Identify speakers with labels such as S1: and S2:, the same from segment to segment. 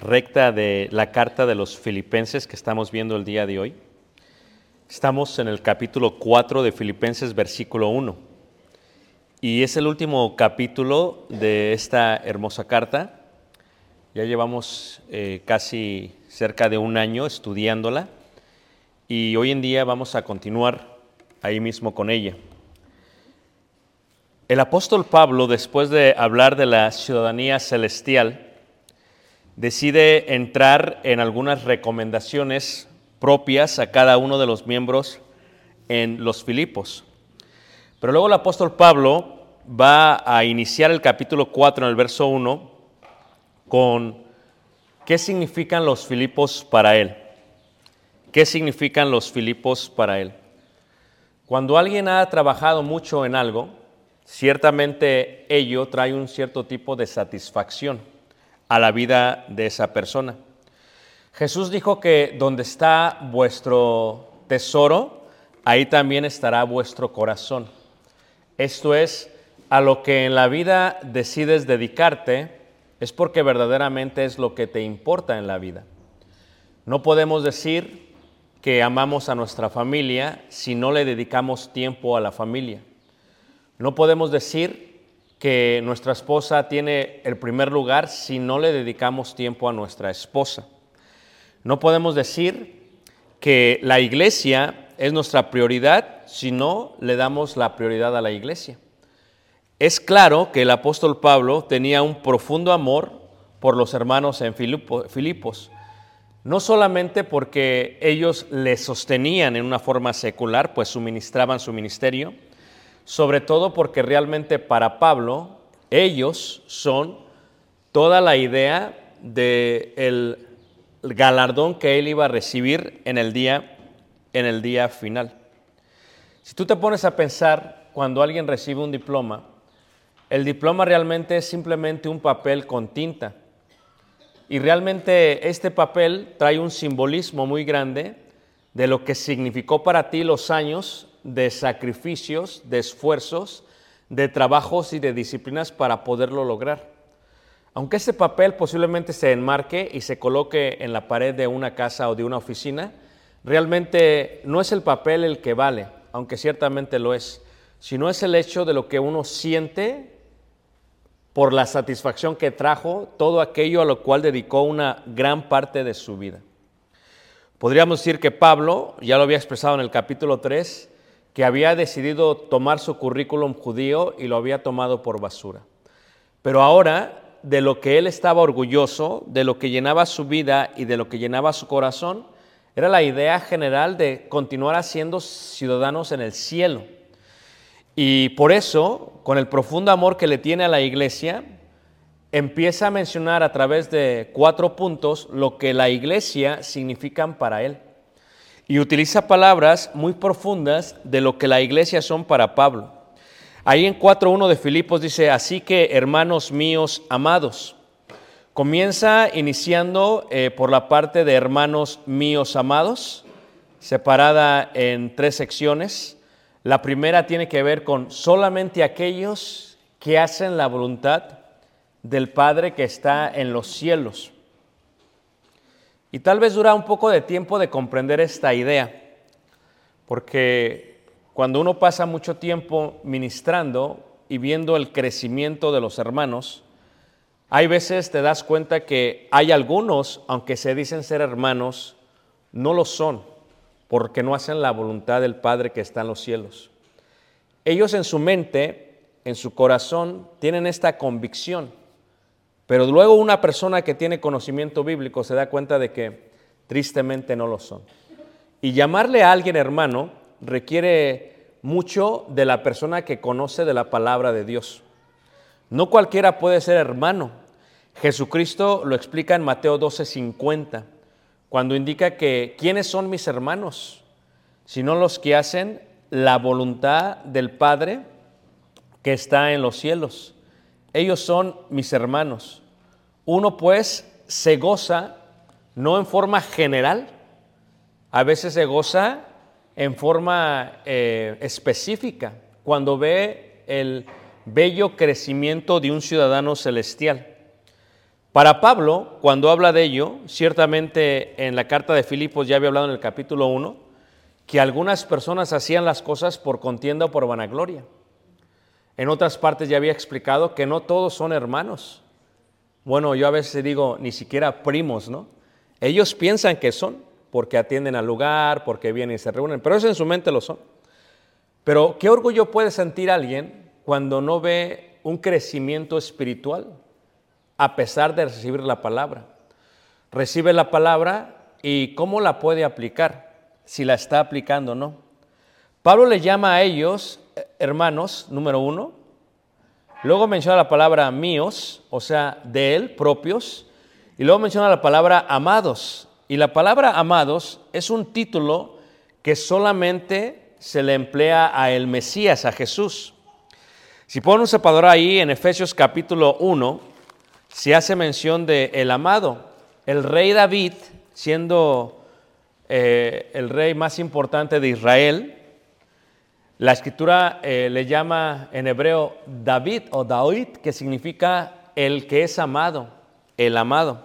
S1: recta de la carta de los filipenses que estamos viendo el día de hoy, estamos en el capítulo 4 de Filipenses, versículo 1. Y es el último capítulo de esta hermosa carta. Ya llevamos eh, casi cerca de un año estudiándola y hoy en día vamos a continuar ahí mismo con ella. El apóstol Pablo, después de hablar de la ciudadanía celestial, decide entrar en algunas recomendaciones propias a cada uno de los miembros en los Filipos. Pero luego el apóstol Pablo va a iniciar el capítulo 4 en el verso 1 con qué significan los Filipos para él. ¿Qué significan los Filipos para él? Cuando alguien ha trabajado mucho en algo, ciertamente ello trae un cierto tipo de satisfacción a la vida de esa persona. Jesús dijo que donde está vuestro tesoro, ahí también estará vuestro corazón. Esto es, a lo que en la vida decides dedicarte, es porque verdaderamente es lo que te importa en la vida. No podemos decir que amamos a nuestra familia si no le dedicamos tiempo a la familia. No podemos decir que nuestra esposa tiene el primer lugar si no le dedicamos tiempo a nuestra esposa. No podemos decir que la iglesia es nuestra prioridad si no le damos la prioridad a la iglesia. Es claro que el apóstol Pablo tenía un profundo amor por los hermanos en Filipos, no solamente porque ellos le sostenían en una forma secular, pues suministraban su ministerio, sobre todo porque realmente para Pablo ellos son toda la idea de el galardón que él iba a recibir en el día en el día final. Si tú te pones a pensar cuando alguien recibe un diploma, el diploma realmente es simplemente un papel con tinta. Y realmente este papel trae un simbolismo muy grande de lo que significó para ti los años de sacrificios, de esfuerzos, de trabajos y de disciplinas para poderlo lograr. Aunque ese papel posiblemente se enmarque y se coloque en la pared de una casa o de una oficina, realmente no es el papel el que vale, aunque ciertamente lo es, sino es el hecho de lo que uno siente por la satisfacción que trajo todo aquello a lo cual dedicó una gran parte de su vida. Podríamos decir que Pablo, ya lo había expresado en el capítulo 3, que había decidido tomar su currículum judío y lo había tomado por basura. Pero ahora, de lo que él estaba orgulloso, de lo que llenaba su vida y de lo que llenaba su corazón, era la idea general de continuar siendo ciudadanos en el cielo. Y por eso, con el profundo amor que le tiene a la iglesia, empieza a mencionar a través de cuatro puntos lo que la iglesia significan para él. Y utiliza palabras muy profundas de lo que la iglesia son para Pablo. Ahí en 4.1 de Filipos dice, así que hermanos míos amados, comienza iniciando eh, por la parte de hermanos míos amados, separada en tres secciones. La primera tiene que ver con solamente aquellos que hacen la voluntad del Padre que está en los cielos. Y tal vez dura un poco de tiempo de comprender esta idea, porque cuando uno pasa mucho tiempo ministrando y viendo el crecimiento de los hermanos, hay veces te das cuenta que hay algunos, aunque se dicen ser hermanos, no lo son porque no hacen la voluntad del Padre que está en los cielos. Ellos en su mente, en su corazón, tienen esta convicción, pero luego una persona que tiene conocimiento bíblico se da cuenta de que tristemente no lo son. Y llamarle a alguien hermano requiere mucho de la persona que conoce de la palabra de Dios. No cualquiera puede ser hermano. Jesucristo lo explica en Mateo 12:50 cuando indica que ¿quiénes son mis hermanos? Sino los que hacen la voluntad del Padre que está en los cielos. Ellos son mis hermanos. Uno pues se goza no en forma general, a veces se goza en forma eh, específica cuando ve el bello crecimiento de un ciudadano celestial. Para Pablo, cuando habla de ello, ciertamente en la carta de Filipos ya había hablado en el capítulo 1, que algunas personas hacían las cosas por contienda o por vanagloria. En otras partes ya había explicado que no todos son hermanos. Bueno, yo a veces digo, ni siquiera primos, ¿no? Ellos piensan que son, porque atienden al lugar, porque vienen y se reúnen, pero eso en su mente lo son. Pero ¿qué orgullo puede sentir alguien cuando no ve un crecimiento espiritual? a pesar de recibir la palabra. Recibe la palabra y cómo la puede aplicar, si la está aplicando o no. Pablo le llama a ellos eh, hermanos, número uno. Luego menciona la palabra míos, o sea, de él, propios. Y luego menciona la palabra amados. Y la palabra amados es un título que solamente se le emplea a el Mesías, a Jesús. Si ponen un separador ahí en Efesios capítulo 1, se hace mención de el amado, el rey David, siendo eh, el rey más importante de Israel. La escritura eh, le llama en hebreo David o David, que significa el que es amado, el amado.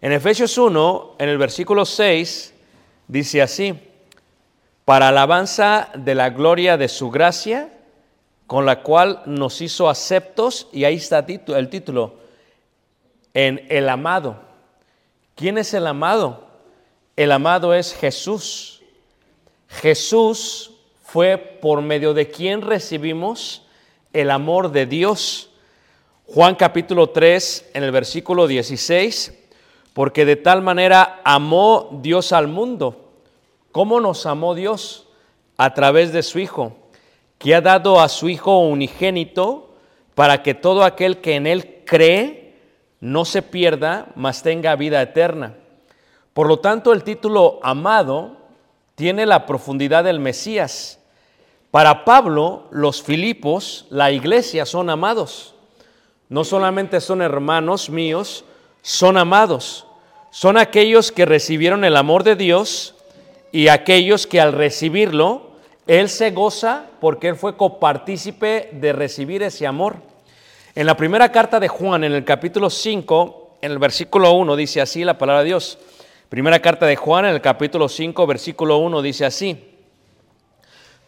S1: En Efesios 1, en el versículo 6, dice así, para alabanza de la gloria de su gracia, con la cual nos hizo aceptos, y ahí está el título, en el amado. ¿Quién es el amado? El amado es Jesús. Jesús fue por medio de quien recibimos el amor de Dios. Juan capítulo 3 en el versículo 16, porque de tal manera amó Dios al mundo. ¿Cómo nos amó Dios? A través de su Hijo, que ha dado a su Hijo unigénito para que todo aquel que en Él cree no se pierda, mas tenga vida eterna. Por lo tanto, el título amado tiene la profundidad del Mesías. Para Pablo, los Filipos, la iglesia, son amados. No solamente son hermanos míos, son amados. Son aquellos que recibieron el amor de Dios y aquellos que al recibirlo, Él se goza porque Él fue copartícipe de recibir ese amor. En la primera carta de Juan, en el capítulo 5, en el versículo 1, dice así la palabra de Dios. Primera carta de Juan, en el capítulo 5, versículo 1, dice así.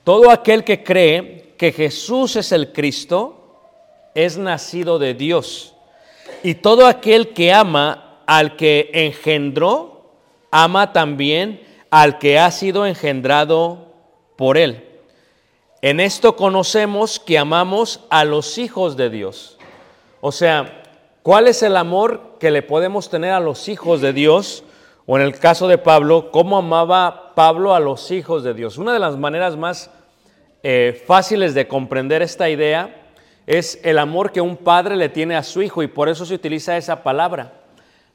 S1: Todo aquel que cree que Jesús es el Cristo es nacido de Dios. Y todo aquel que ama al que engendró, ama también al que ha sido engendrado por él. En esto conocemos que amamos a los hijos de Dios. O sea, ¿cuál es el amor que le podemos tener a los hijos de Dios? O en el caso de Pablo, ¿cómo amaba Pablo a los hijos de Dios? Una de las maneras más eh, fáciles de comprender esta idea es el amor que un padre le tiene a su hijo y por eso se utiliza esa palabra.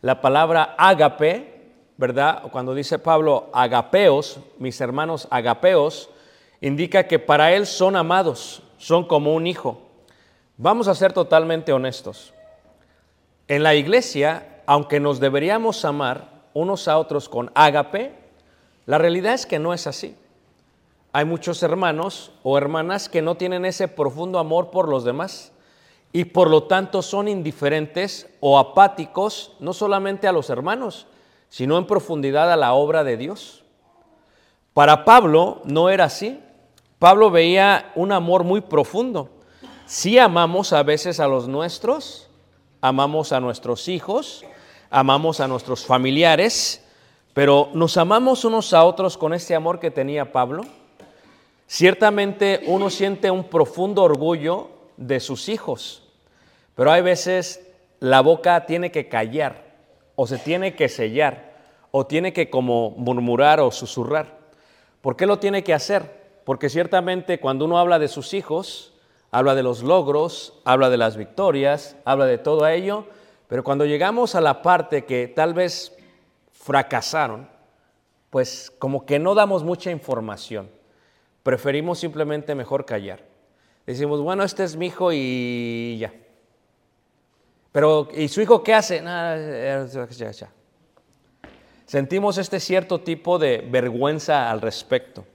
S1: La palabra ágape, ¿verdad? Cuando dice Pablo agapeos, mis hermanos agapeos, indica que para él son amados, son como un hijo. Vamos a ser totalmente honestos. En la iglesia, aunque nos deberíamos amar unos a otros con ágape, la realidad es que no es así. Hay muchos hermanos o hermanas que no tienen ese profundo amor por los demás y por lo tanto son indiferentes o apáticos no solamente a los hermanos, sino en profundidad a la obra de Dios. Para Pablo no era así. Pablo veía un amor muy profundo. Sí amamos a veces a los nuestros, amamos a nuestros hijos, amamos a nuestros familiares, pero nos amamos unos a otros con este amor que tenía Pablo. Ciertamente uno siente un profundo orgullo de sus hijos, pero hay veces la boca tiene que callar o se tiene que sellar o tiene que como murmurar o susurrar. ¿Por qué lo tiene que hacer? Porque ciertamente cuando uno habla de sus hijos, habla de los logros, habla de las victorias, habla de todo ello, pero cuando llegamos a la parte que tal vez fracasaron, pues como que no damos mucha información. Preferimos simplemente mejor callar. Decimos, bueno, este es mi hijo y ya. Pero, ¿y su hijo qué hace? Sentimos este cierto tipo de vergüenza al respecto.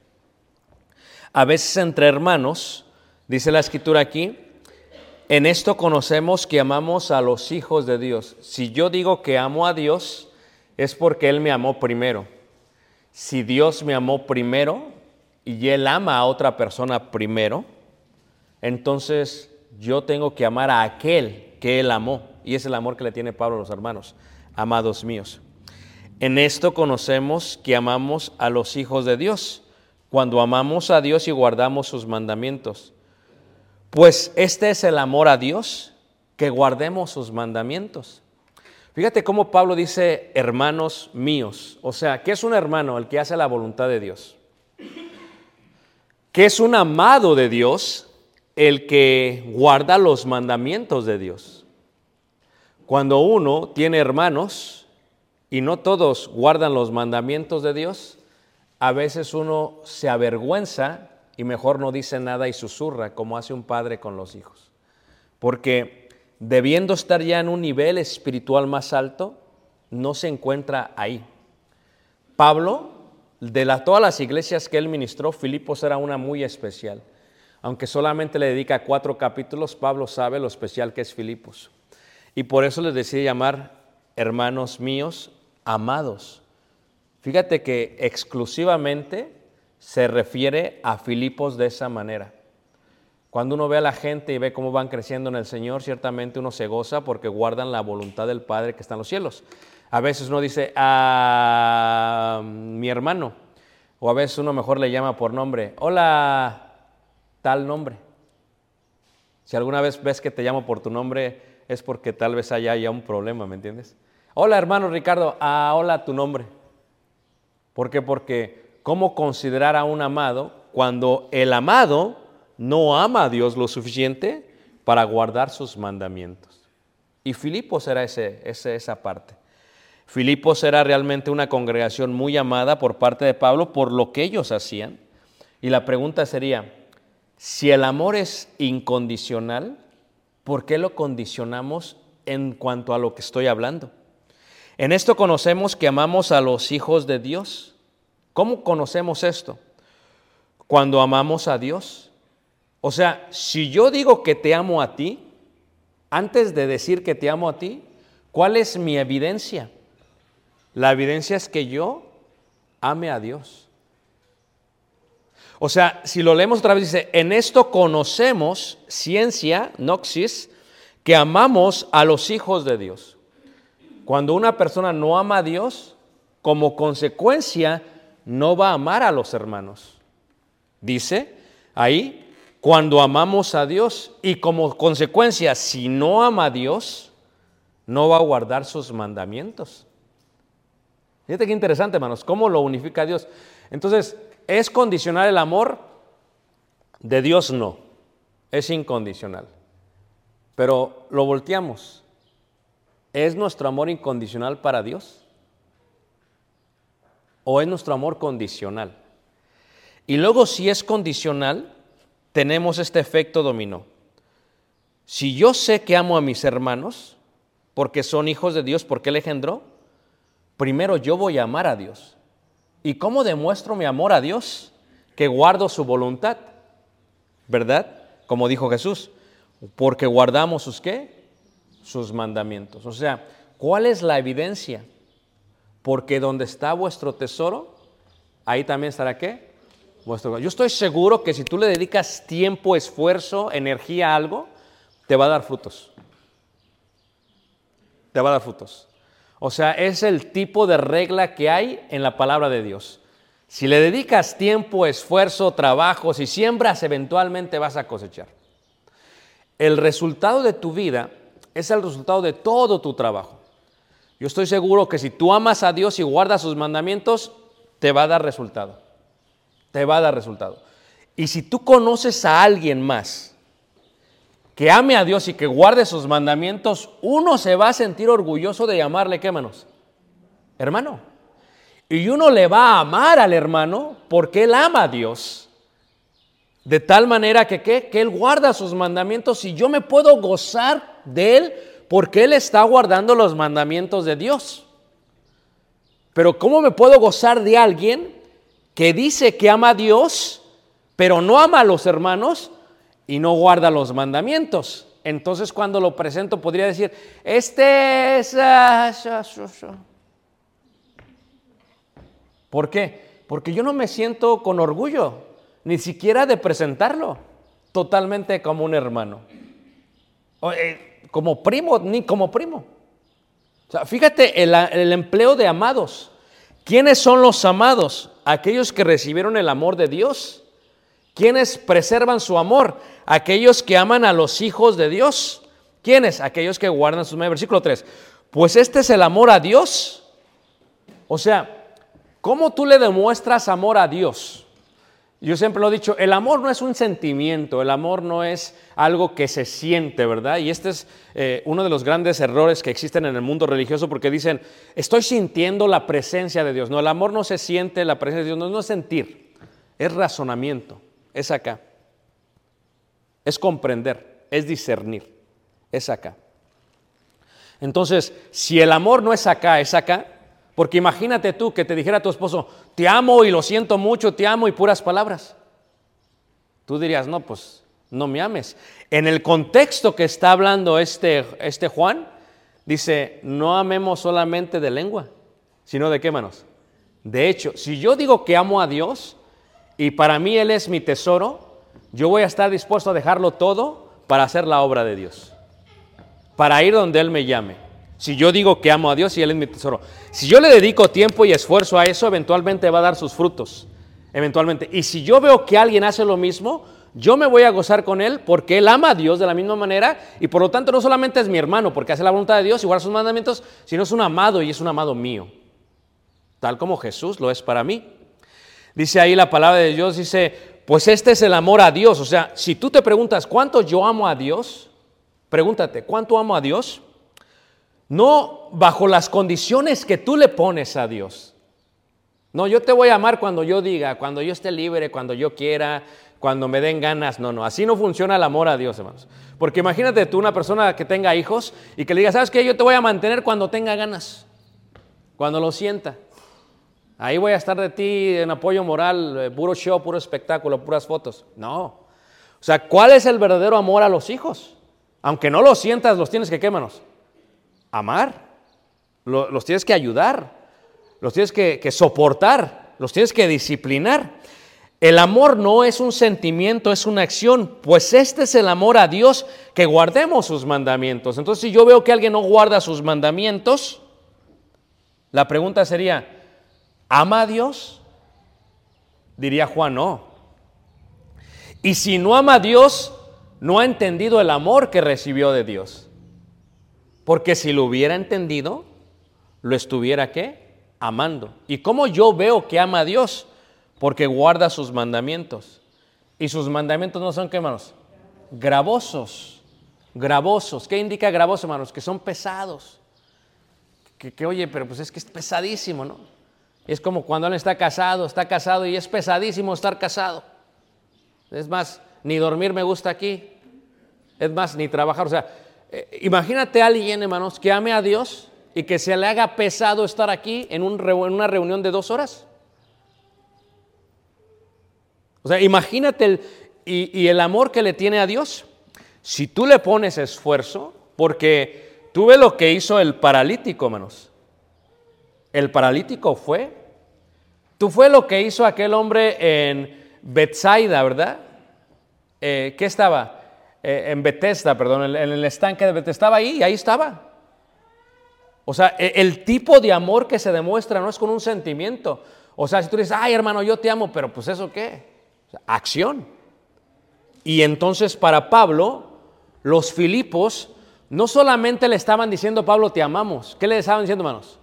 S1: A veces entre hermanos, Dice la escritura aquí, en esto conocemos que amamos a los hijos de Dios. Si yo digo que amo a Dios, es porque Él me amó primero. Si Dios me amó primero y Él ama a otra persona primero, entonces yo tengo que amar a aquel que Él amó. Y es el amor que le tiene Pablo a los hermanos, amados míos. En esto conocemos que amamos a los hijos de Dios, cuando amamos a Dios y guardamos sus mandamientos. Pues este es el amor a Dios, que guardemos sus mandamientos. Fíjate cómo Pablo dice hermanos míos. O sea, ¿qué es un hermano? El que hace la voluntad de Dios. ¿Qué es un amado de Dios? El que guarda los mandamientos de Dios. Cuando uno tiene hermanos y no todos guardan los mandamientos de Dios, a veces uno se avergüenza y mejor no dice nada y susurra como hace un padre con los hijos. Porque debiendo estar ya en un nivel espiritual más alto, no se encuentra ahí. Pablo, de todas las iglesias que él ministró, Filipos era una muy especial. Aunque solamente le dedica cuatro capítulos, Pablo sabe lo especial que es Filipos. Y por eso les decía llamar hermanos míos, amados. Fíjate que exclusivamente se refiere a Filipos de esa manera. Cuando uno ve a la gente y ve cómo van creciendo en el Señor, ciertamente uno se goza porque guardan la voluntad del Padre que está en los cielos. A veces uno dice a mi hermano, o a veces uno mejor le llama por nombre, hola, tal nombre. Si alguna vez ves que te llamo por tu nombre, es porque tal vez haya ya un problema, ¿me entiendes? Hola hermano Ricardo, ah, hola tu nombre. ¿Por qué? Porque cómo considerar a un amado cuando el amado no ama a Dios lo suficiente para guardar sus mandamientos. Y Filipos era ese, esa parte. Filipos era realmente una congregación muy amada por parte de Pablo por lo que ellos hacían. Y la pregunta sería, si el amor es incondicional, ¿por qué lo condicionamos en cuanto a lo que estoy hablando? En esto conocemos que amamos a los hijos de Dios. ¿Cómo conocemos esto? Cuando amamos a Dios. O sea, si yo digo que te amo a ti, antes de decir que te amo a ti, ¿cuál es mi evidencia? La evidencia es que yo ame a Dios. O sea, si lo leemos otra vez, dice, en esto conocemos, ciencia, noxis, que amamos a los hijos de Dios. Cuando una persona no ama a Dios, como consecuencia, no va a amar a los hermanos. Dice ahí, cuando amamos a Dios y como consecuencia, si no ama a Dios, no va a guardar sus mandamientos. Fíjate qué interesante, hermanos, cómo lo unifica Dios. Entonces, ¿es condicional el amor? De Dios no, es incondicional. Pero lo volteamos. ¿Es nuestro amor incondicional para Dios? ¿O es nuestro amor condicional? Y luego si es condicional, tenemos este efecto dominó. Si yo sé que amo a mis hermanos, porque son hijos de Dios, porque Él engendró, primero yo voy a amar a Dios. ¿Y cómo demuestro mi amor a Dios? Que guardo su voluntad, ¿verdad? Como dijo Jesús, porque guardamos sus qué? Sus mandamientos. O sea, ¿cuál es la evidencia? Porque donde está vuestro tesoro, ahí también estará qué? Vuestro. Yo estoy seguro que si tú le dedicas tiempo, esfuerzo, energía a algo, te va a dar frutos. Te va a dar frutos. O sea, es el tipo de regla que hay en la palabra de Dios. Si le dedicas tiempo, esfuerzo, trabajo, si siembras, eventualmente vas a cosechar. El resultado de tu vida es el resultado de todo tu trabajo. Yo estoy seguro que si tú amas a Dios y guardas sus mandamientos, te va a dar resultado. Te va a dar resultado. Y si tú conoces a alguien más que ame a Dios y que guarde sus mandamientos, uno se va a sentir orgulloso de llamarle, ¿qué manos? Hermano. Y uno le va a amar al hermano porque él ama a Dios. De tal manera que, ¿qué? que Él guarda sus mandamientos y yo me puedo gozar de Él porque Él está guardando los mandamientos de Dios. Pero ¿cómo me puedo gozar de alguien que dice que ama a Dios, pero no ama a los hermanos y no guarda los mandamientos? Entonces cuando lo presento podría decir, este es... ah, sha, sha, sha". ¿Por qué? Porque yo no me siento con orgullo, ni siquiera de presentarlo totalmente como un hermano. Como primo, ni como primo. O sea, fíjate el, el empleo de amados. ¿Quiénes son los amados? Aquellos que recibieron el amor de Dios. ¿Quiénes preservan su amor? Aquellos que aman a los hijos de Dios. ¿Quiénes? Aquellos que guardan sus mandamientos. Versículo 3. Pues este es el amor a Dios. O sea, ¿cómo tú le demuestras amor a Dios? Yo siempre lo he dicho, el amor no es un sentimiento, el amor no es algo que se siente, ¿verdad? Y este es eh, uno de los grandes errores que existen en el mundo religioso porque dicen, estoy sintiendo la presencia de Dios. No, el amor no se siente, la presencia de Dios no, no es sentir, es razonamiento, es acá. Es comprender, es discernir, es acá. Entonces, si el amor no es acá, es acá, porque imagínate tú que te dijera tu esposo, te amo y lo siento mucho, te amo y puras palabras. Tú dirías, no, pues no me ames. En el contexto que está hablando este, este Juan, dice, no amemos solamente de lengua, sino de qué manos. De hecho, si yo digo que amo a Dios y para mí Él es mi tesoro, yo voy a estar dispuesto a dejarlo todo para hacer la obra de Dios, para ir donde Él me llame. Si yo digo que amo a Dios y Él es mi tesoro. Si yo le dedico tiempo y esfuerzo a eso, eventualmente va a dar sus frutos. Eventualmente. Y si yo veo que alguien hace lo mismo, yo me voy a gozar con Él porque Él ama a Dios de la misma manera y por lo tanto no solamente es mi hermano porque hace la voluntad de Dios y guarda sus mandamientos, sino es un amado y es un amado mío. Tal como Jesús lo es para mí. Dice ahí la palabra de Dios, dice, pues este es el amor a Dios. O sea, si tú te preguntas, ¿cuánto yo amo a Dios? Pregúntate, ¿cuánto amo a Dios? No bajo las condiciones que tú le pones a Dios. No, yo te voy a amar cuando yo diga, cuando yo esté libre, cuando yo quiera, cuando me den ganas. No, no, así no funciona el amor a Dios, hermanos. Porque imagínate tú una persona que tenga hijos y que le diga, ¿sabes qué? Yo te voy a mantener cuando tenga ganas, cuando lo sienta. Ahí voy a estar de ti en apoyo moral, eh, puro show, puro espectáculo, puras fotos. No. O sea, ¿cuál es el verdadero amor a los hijos? Aunque no los sientas, los tienes que, ¿qué, hermanos? Amar. Lo- los tienes que ayudar. Los tienes que, que soportar. Los tienes que disciplinar. El amor no es un sentimiento, es una acción. Pues este es el amor a Dios, que guardemos sus mandamientos. Entonces, si yo veo que alguien no guarda sus mandamientos, la pregunta sería, ¿ama a Dios? Diría Juan, no. Y si no ama a Dios, no ha entendido el amor que recibió de Dios. Porque si lo hubiera entendido, lo estuviera qué? Amando. ¿Y cómo yo veo que ama a Dios? Porque guarda sus mandamientos. Y sus mandamientos no son qué, hermanos? Gravosos. Gravosos. ¿Qué indica gravoso, hermanos? Que son pesados. Que, que, oye, pero pues es que es pesadísimo, ¿no? Es como cuando alguien está casado, está casado y es pesadísimo estar casado. Es más, ni dormir me gusta aquí. Es más, ni trabajar. O sea, eh, imagínate a alguien, hermanos, que ame a Dios y que se le haga pesado estar aquí en, una reunión de dos horas. O sea, imagínate el, y, y el amor que le tiene a Dios. Si tú le pones esfuerzo, porque tú ves lo que hizo el paralítico, hermanos. El paralítico fue. Tú fue lo que hizo aquel hombre en Bethsaida, ¿verdad? Eh, ¿Qué estaba? Eh, en Bethesda, perdón, en, el estanque de Bethesda. Estaba ahí, ahí estaba. O sea, e- el tipo de amor que se demuestra no es con un sentimiento. O sea, si tú dices, ay hermano, yo te amo, pero pues eso qué? Acción. Y entonces para Pablo, los Filipos no solamente le estaban diciendo, Pablo, te amamos. ¿Qué le estaban diciendo, hermanos?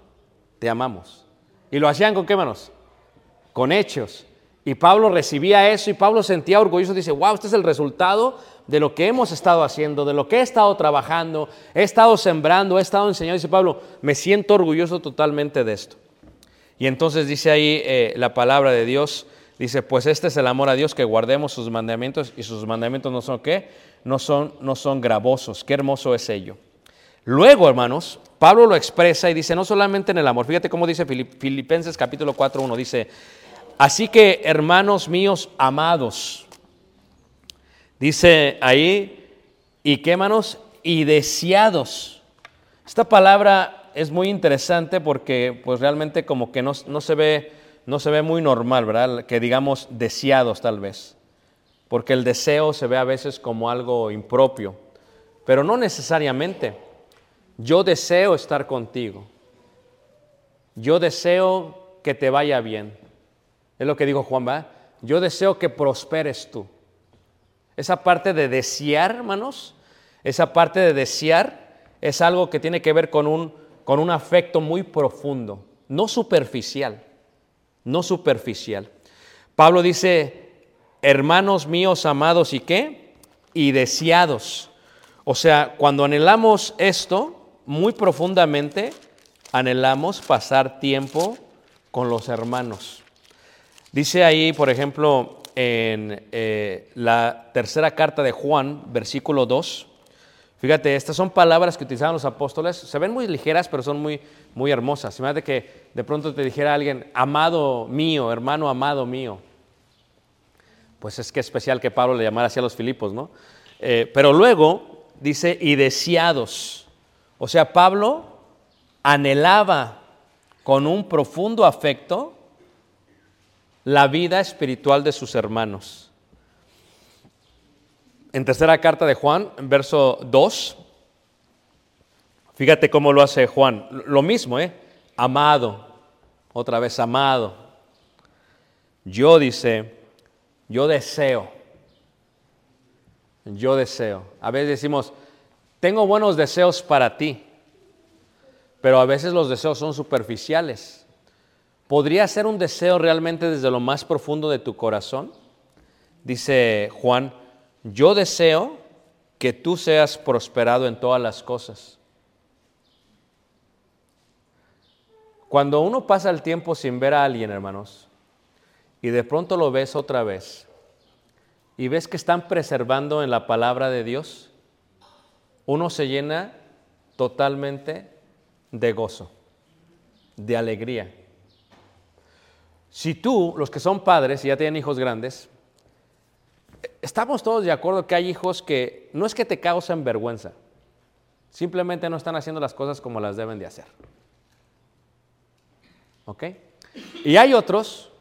S1: Te amamos. ¿Y lo hacían con qué, hermanos? Con hechos. Y Pablo recibía eso y Pablo sentía orgulloso. Dice, wow, este es el resultado de lo que hemos estado haciendo, de lo que he estado trabajando, he estado sembrando, he estado enseñando. Dice Pablo, me siento orgulloso totalmente de esto. Y entonces dice ahí eh, la palabra de Dios, dice, pues este es el amor a Dios, que guardemos sus mandamientos y sus mandamientos no son qué, no son, no son gravosos. Qué hermoso es ello. Luego, hermanos, Pablo lo expresa y dice, no solamente en el amor, fíjate cómo dice Filip- Filipenses capítulo 4, 1, dice, así que hermanos míos amados, dice ahí, y qué hermanos, y deseados. Esta palabra es muy interesante porque pues realmente como que no, no se ve, no se ve muy normal, ¿verdad? Que digamos deseados tal vez, porque el deseo se ve a veces como algo impropio, pero no necesariamente. Yo deseo estar contigo. Yo deseo que te vaya bien. Es lo que dijo Juan, ¿verdad? Yo deseo que prosperes tú. Esa parte de desear, hermanos, esa parte de desear es algo que tiene que ver con un, con un afecto muy profundo, no superficial, no superficial. Pablo dice, hermanos míos amados y qué? Y deseados. O sea, cuando anhelamos esto, muy profundamente, anhelamos pasar tiempo con los hermanos. Dice ahí, por ejemplo, en eh, la tercera carta de Juan, versículo 2, fíjate, estas son palabras que utilizaban los apóstoles, se ven muy ligeras, pero son muy, muy hermosas. Imagínate que de pronto te dijera alguien, amado mío, hermano amado mío. Pues es que especial que Pablo le llamara así a los Filipos, ¿no? Eh, pero luego dice, y deseados. O sea, Pablo anhelaba con un profundo afecto la vida espiritual de sus hermanos. En tercera carta de Juan, verso 2, fíjate cómo lo hace Juan. Lo mismo, ¿eh? Amado, otra vez amado. Yo dice, yo deseo, yo deseo. A veces decimos, tengo buenos deseos para ti, pero a veces los deseos son superficiales. ¿Podría ser un deseo realmente desde lo más profundo de tu corazón? Dice Juan, yo deseo que tú seas prosperado en todas las cosas. Cuando uno pasa el tiempo sin ver a alguien, hermanos, y de pronto lo ves otra vez, y ves que están preservando en la palabra de Dios, uno se llena totalmente de gozo, de alegría. Si tú, los que son padres y ya tienen hijos grandes, estamos todos de acuerdo que hay hijos que no es que te causen vergüenza, simplemente no están haciendo las cosas como las deben de hacer. ¿Ok? Y hay otros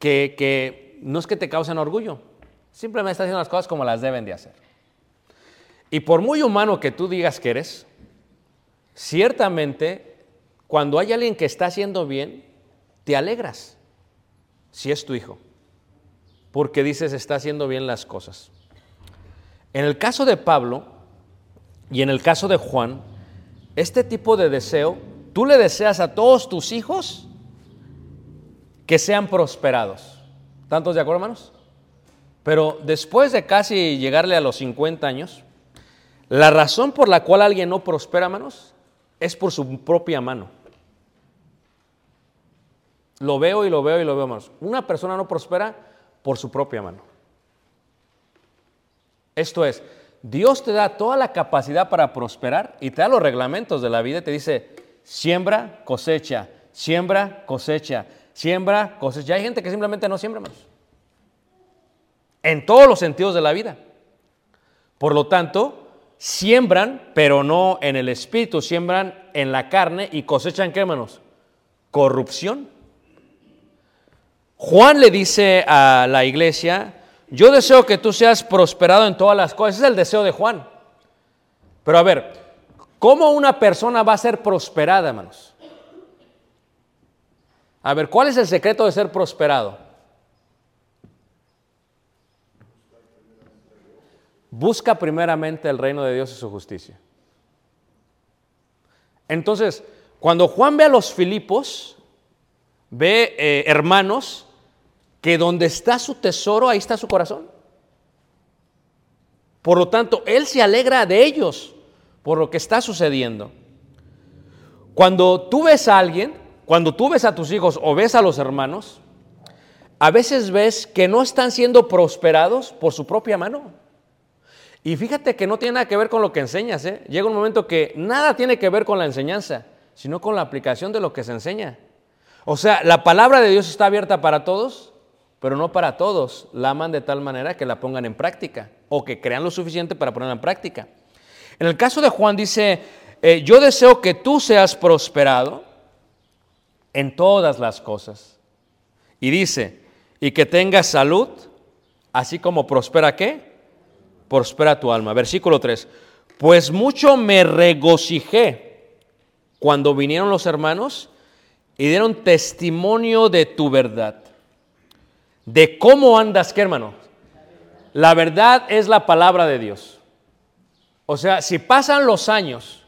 S1: que, que no es que te causen orgullo, simplemente están haciendo las cosas como las deben de hacer. Y por muy humano que tú digas que eres, ciertamente cuando hay alguien que está haciendo bien, te alegras si es tu hijo, porque dices está haciendo bien las cosas. En el caso de Pablo y en el caso de Juan, este tipo de deseo, tú le deseas a todos tus hijos que sean prosperados. ¿Tantos de acuerdo, hermanos? Pero después de casi llegarle a los 50 años, la razón por la cual alguien no prospera, hermanos, es por su propia mano. Lo veo y lo veo y lo veo, hermanos. Una persona no prospera por su propia mano. Esto es, Dios te da toda la capacidad para prosperar y te da los reglamentos de la vida y te dice, siembra, cosecha, siembra, cosecha, siembra, cosecha. Hay gente que simplemente no siembra, hermanos. En todos los sentidos de la vida. Por lo tanto, siembran, pero no en el espíritu, siembran en la carne y cosechan, ¿qué, hermanos? Corrupción. Juan le dice a la iglesia, yo deseo que tú seas prosperado en todas las cosas. Ese es el deseo de Juan. Pero a ver, ¿cómo una persona va a ser prosperada, hermanos? A ver, ¿cuál es el secreto de ser prosperado? Busca primeramente el reino de Dios y su justicia. Entonces, cuando Juan ve a los Filipos, ve eh, hermanos que donde está su tesoro, ahí está su corazón. Por lo tanto, él se alegra de ellos por lo que está sucediendo. Cuando tú ves a alguien, cuando tú ves a tus hijos o ves a los hermanos, a veces ves que no están siendo prosperados por su propia mano. Y fíjate que no tiene nada que ver con lo que enseñas. ¿eh? Llega un momento que nada tiene que ver con la enseñanza, sino con la aplicación de lo que se enseña. O sea, la palabra de Dios está abierta para todos, pero no para todos. La aman de tal manera que la pongan en práctica o que crean lo suficiente para ponerla en práctica. En el caso de Juan dice, eh, yo deseo que tú seas prosperado en todas las cosas. Y dice, y que tengas salud, así como prospera qué? Prospera tu alma. Versículo 3. Pues mucho me regocijé cuando vinieron los hermanos y dieron testimonio de tu verdad. De cómo andas, ¿qué hermano? La verdad es la palabra de Dios. O sea, si pasan los años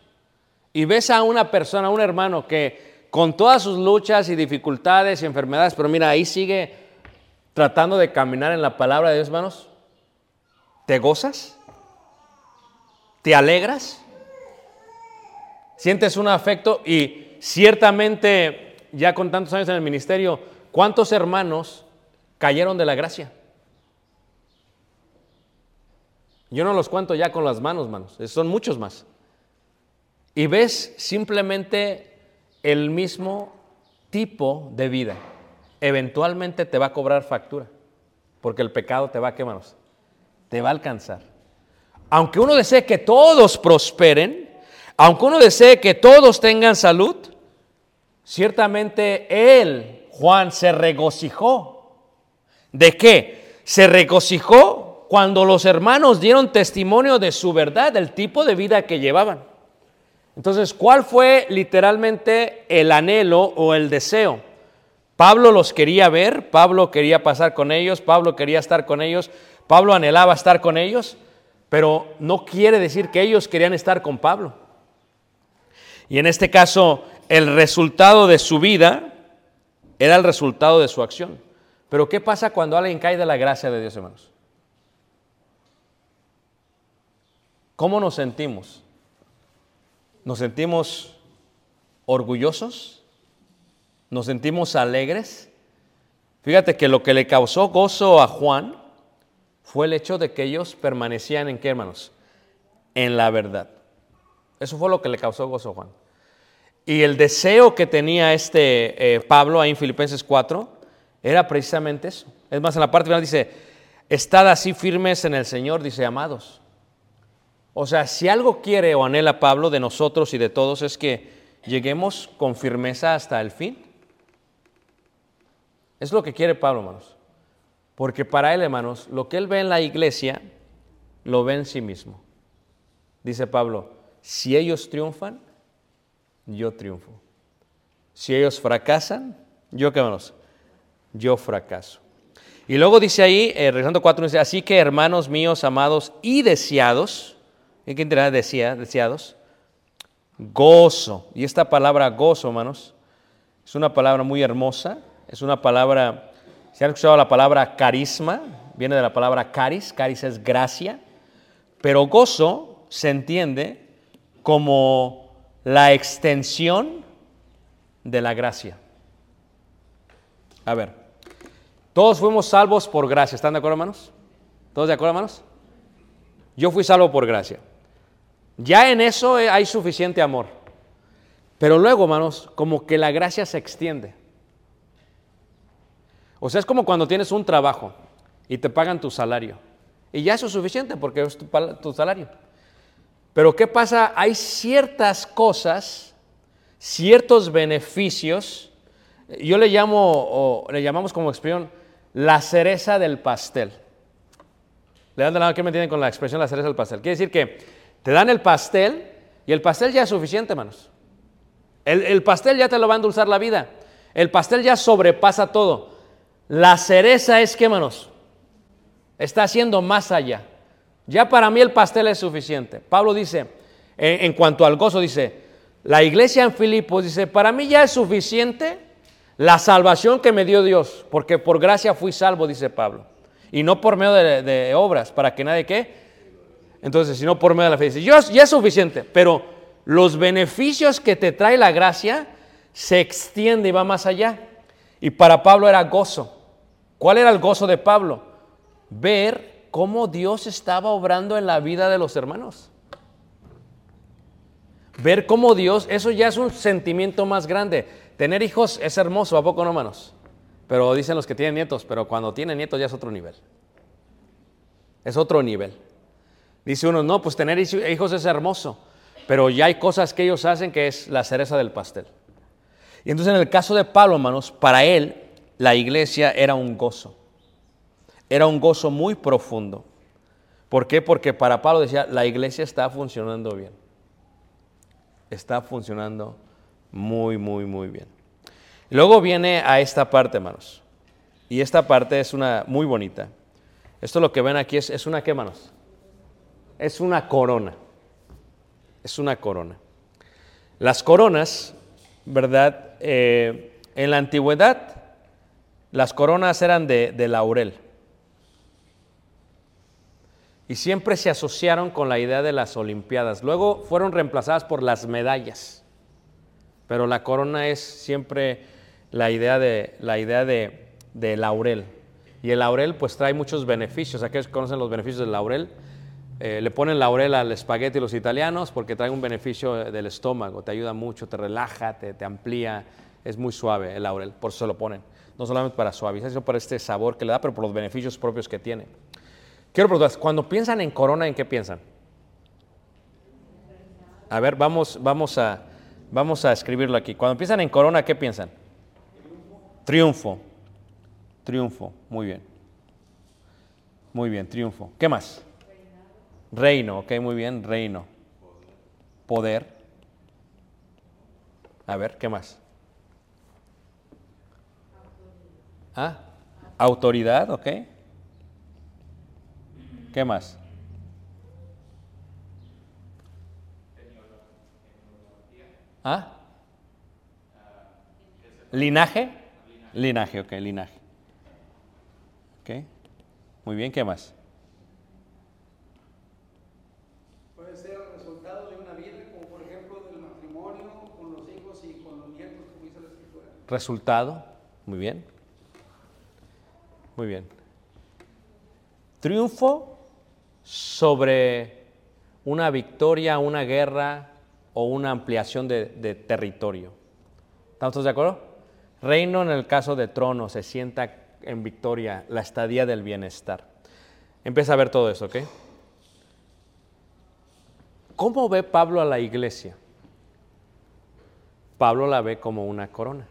S1: y ves a una persona, a un hermano que con todas sus luchas y dificultades y enfermedades, pero mira, ahí sigue tratando de caminar en la palabra de Dios, hermanos, ¿te gozas? ¿Te alegras? ¿Sientes un afecto? Y ciertamente, ya con tantos años en el ministerio, ¿cuántos hermanos cayeron de la gracia? Yo no los cuento ya con las manos, manos, son muchos más. Y ves simplemente el mismo tipo de vida. Eventualmente te va a cobrar factura, porque el pecado te va a quemar, te va a alcanzar. Aunque uno desee que todos prosperen, aunque uno desee que todos tengan salud, ciertamente él, Juan, se regocijó. ¿De qué? Se regocijó cuando los hermanos dieron testimonio de su verdad, del tipo de vida que llevaban. Entonces, ¿cuál fue literalmente el anhelo o el deseo? Pablo los quería ver, Pablo quería pasar con ellos, Pablo quería estar con ellos, Pablo anhelaba estar con ellos, pero no quiere decir que ellos querían estar con Pablo. Y en este caso, el resultado de su vida era el resultado de su acción. Pero ¿qué pasa cuando alguien cae de la gracia de Dios, hermanos? ¿Cómo nos sentimos? ¿Nos sentimos orgullosos? nos sentimos alegres. Fíjate que lo que le causó gozo a Juan fue el hecho de que ellos permanecían en qué, hermanos? En la verdad. Eso fue lo que le causó gozo a Juan. Y el deseo que tenía este eh, Pablo ahí en Filipenses 4 era precisamente eso. Es más, en la parte final dice, estad así firmes en el Señor, dice, amados. O sea, si algo quiere o anhela Pablo de nosotros y de todos es que lleguemos con firmeza hasta el fin. Es lo que quiere Pablo, hermanos. Porque para él, hermanos, lo que él ve en la iglesia, lo ve en sí mismo. Dice Pablo, si ellos triunfan, yo triunfo. Si ellos fracasan, yo qué, hermanos, yo fracaso. Y luego dice ahí, eh, regresando 4, dice, así que hermanos míos, amados y deseados, ¿en qué entidad decía, deseados? Gozo. Y esta palabra gozo, hermanos, es una palabra muy hermosa, es una palabra, si han escuchado la palabra carisma, viene de la palabra caris, caris es gracia, pero gozo se entiende como la extensión de la gracia. A ver, todos fuimos salvos por gracia, ¿están de acuerdo, hermanos? ¿Todos de acuerdo, hermanos? Yo fui salvo por gracia. Ya en eso hay suficiente amor. Pero luego, hermanos, como que la gracia se extiende. O sea, es como cuando tienes un trabajo y te pagan tu salario. Y ya eso es suficiente porque es tu, salario. Pero ¿qué pasa? Hay ciertas cosas, ciertos beneficios, yo le llamo, o le llamamos como expresión, la cereza del pastel. ¿Le dan de lado que me entienden con la expresión la cereza del pastel? Quiere decir que te dan el pastel y el pastel ya es suficiente, hermanos. El, el pastel ya te lo va a endulzar la vida. El pastel ya sobrepasa todo. La cereza es que, hermanos, está haciendo más allá. Ya para mí el pastel es suficiente. Pablo dice, en, en, cuanto al gozo, dice, la iglesia en Filipos dice, para mí ya es suficiente la salvación que me dio Dios, porque por gracia fui salvo, dice Pablo. Y no por medio de, obras, para que nadie qué. Entonces, sino por medio de la fe. Dice, yo, ya es suficiente, pero los beneficios que te trae la gracia se extiende y va más allá. Y para Pablo era gozo. ¿Cuál era el gozo de Pablo? Ver cómo Dios estaba obrando en la vida de los hermanos. Ver cómo Dios, eso ya es un sentimiento más grande. Tener hijos es hermoso, ¿a poco no, hermanos? Pero dicen los que tienen nietos, pero cuando tienen nietos ya es otro nivel. Es otro nivel. Dice uno, no, pues tener hijos es hermoso, pero ya hay cosas que ellos hacen que es la cereza del pastel. Y entonces en el caso de Pablo, hermanos, para él la iglesia era un gozo. Era un gozo muy profundo. ¿Por qué? Porque para Pablo decía, la iglesia está funcionando bien. Está funcionando muy, muy, muy bien. Luego viene a esta parte, hermanos. Y esta parte es una muy bonita. Esto lo que ven aquí es, es una, ¿qué, hermanos? Es una corona. Es una corona. Las coronas, ¿verdad? Eh, en la antigüedad, las coronas eran de, de laurel. Y siempre se asociaron con la idea de las Olimpiadas. Luego fueron reemplazadas por las medallas. Pero la corona es siempre la idea de, la idea de, laurel. Y el laurel pues trae muchos beneficios. Aquellos que conocen los beneficios del laurel, eh, le ponen laurel al espagueti los italianos porque trae un beneficio del estómago, te ayuda mucho, te relaja, te, amplía, es muy suave el laurel, por eso se lo ponen. No solamente para suavizar, sino por este sabor que le da, pero por los beneficios propios que tiene. Quiero preguntar, cuando piensan en corona, ¿en qué piensan? A ver, vamos, vamos, a, vamos a escribirlo aquí. Cuando piensan en corona, ¿qué piensan? Triunfo. Triunfo, muy bien. Muy bien, triunfo. ¿Qué más? Reino, ok, muy bien, reino. Poder. A ver, ¿qué más? Ah, autoridad, ok. ¿Qué más? ¿Ah? ¿Linaje? Linaje, ok, linaje. Ok, muy bien, ¿qué más?
S2: Puede ser el resultado de una vida, como por ejemplo del matrimonio, con los hijos y con los nietos, como dice la escritura.
S1: Resultado, muy bien. Muy bien. Triunfo sobre una victoria, una guerra o una ampliación de, territorio. ¿Estamos todos de acuerdo? Reino en el caso de trono se sienta en victoria, la estadía del bienestar. Empieza a ver todo eso, ¿ok? ¿Cómo ve Pablo a la iglesia? Pablo la ve como una corona.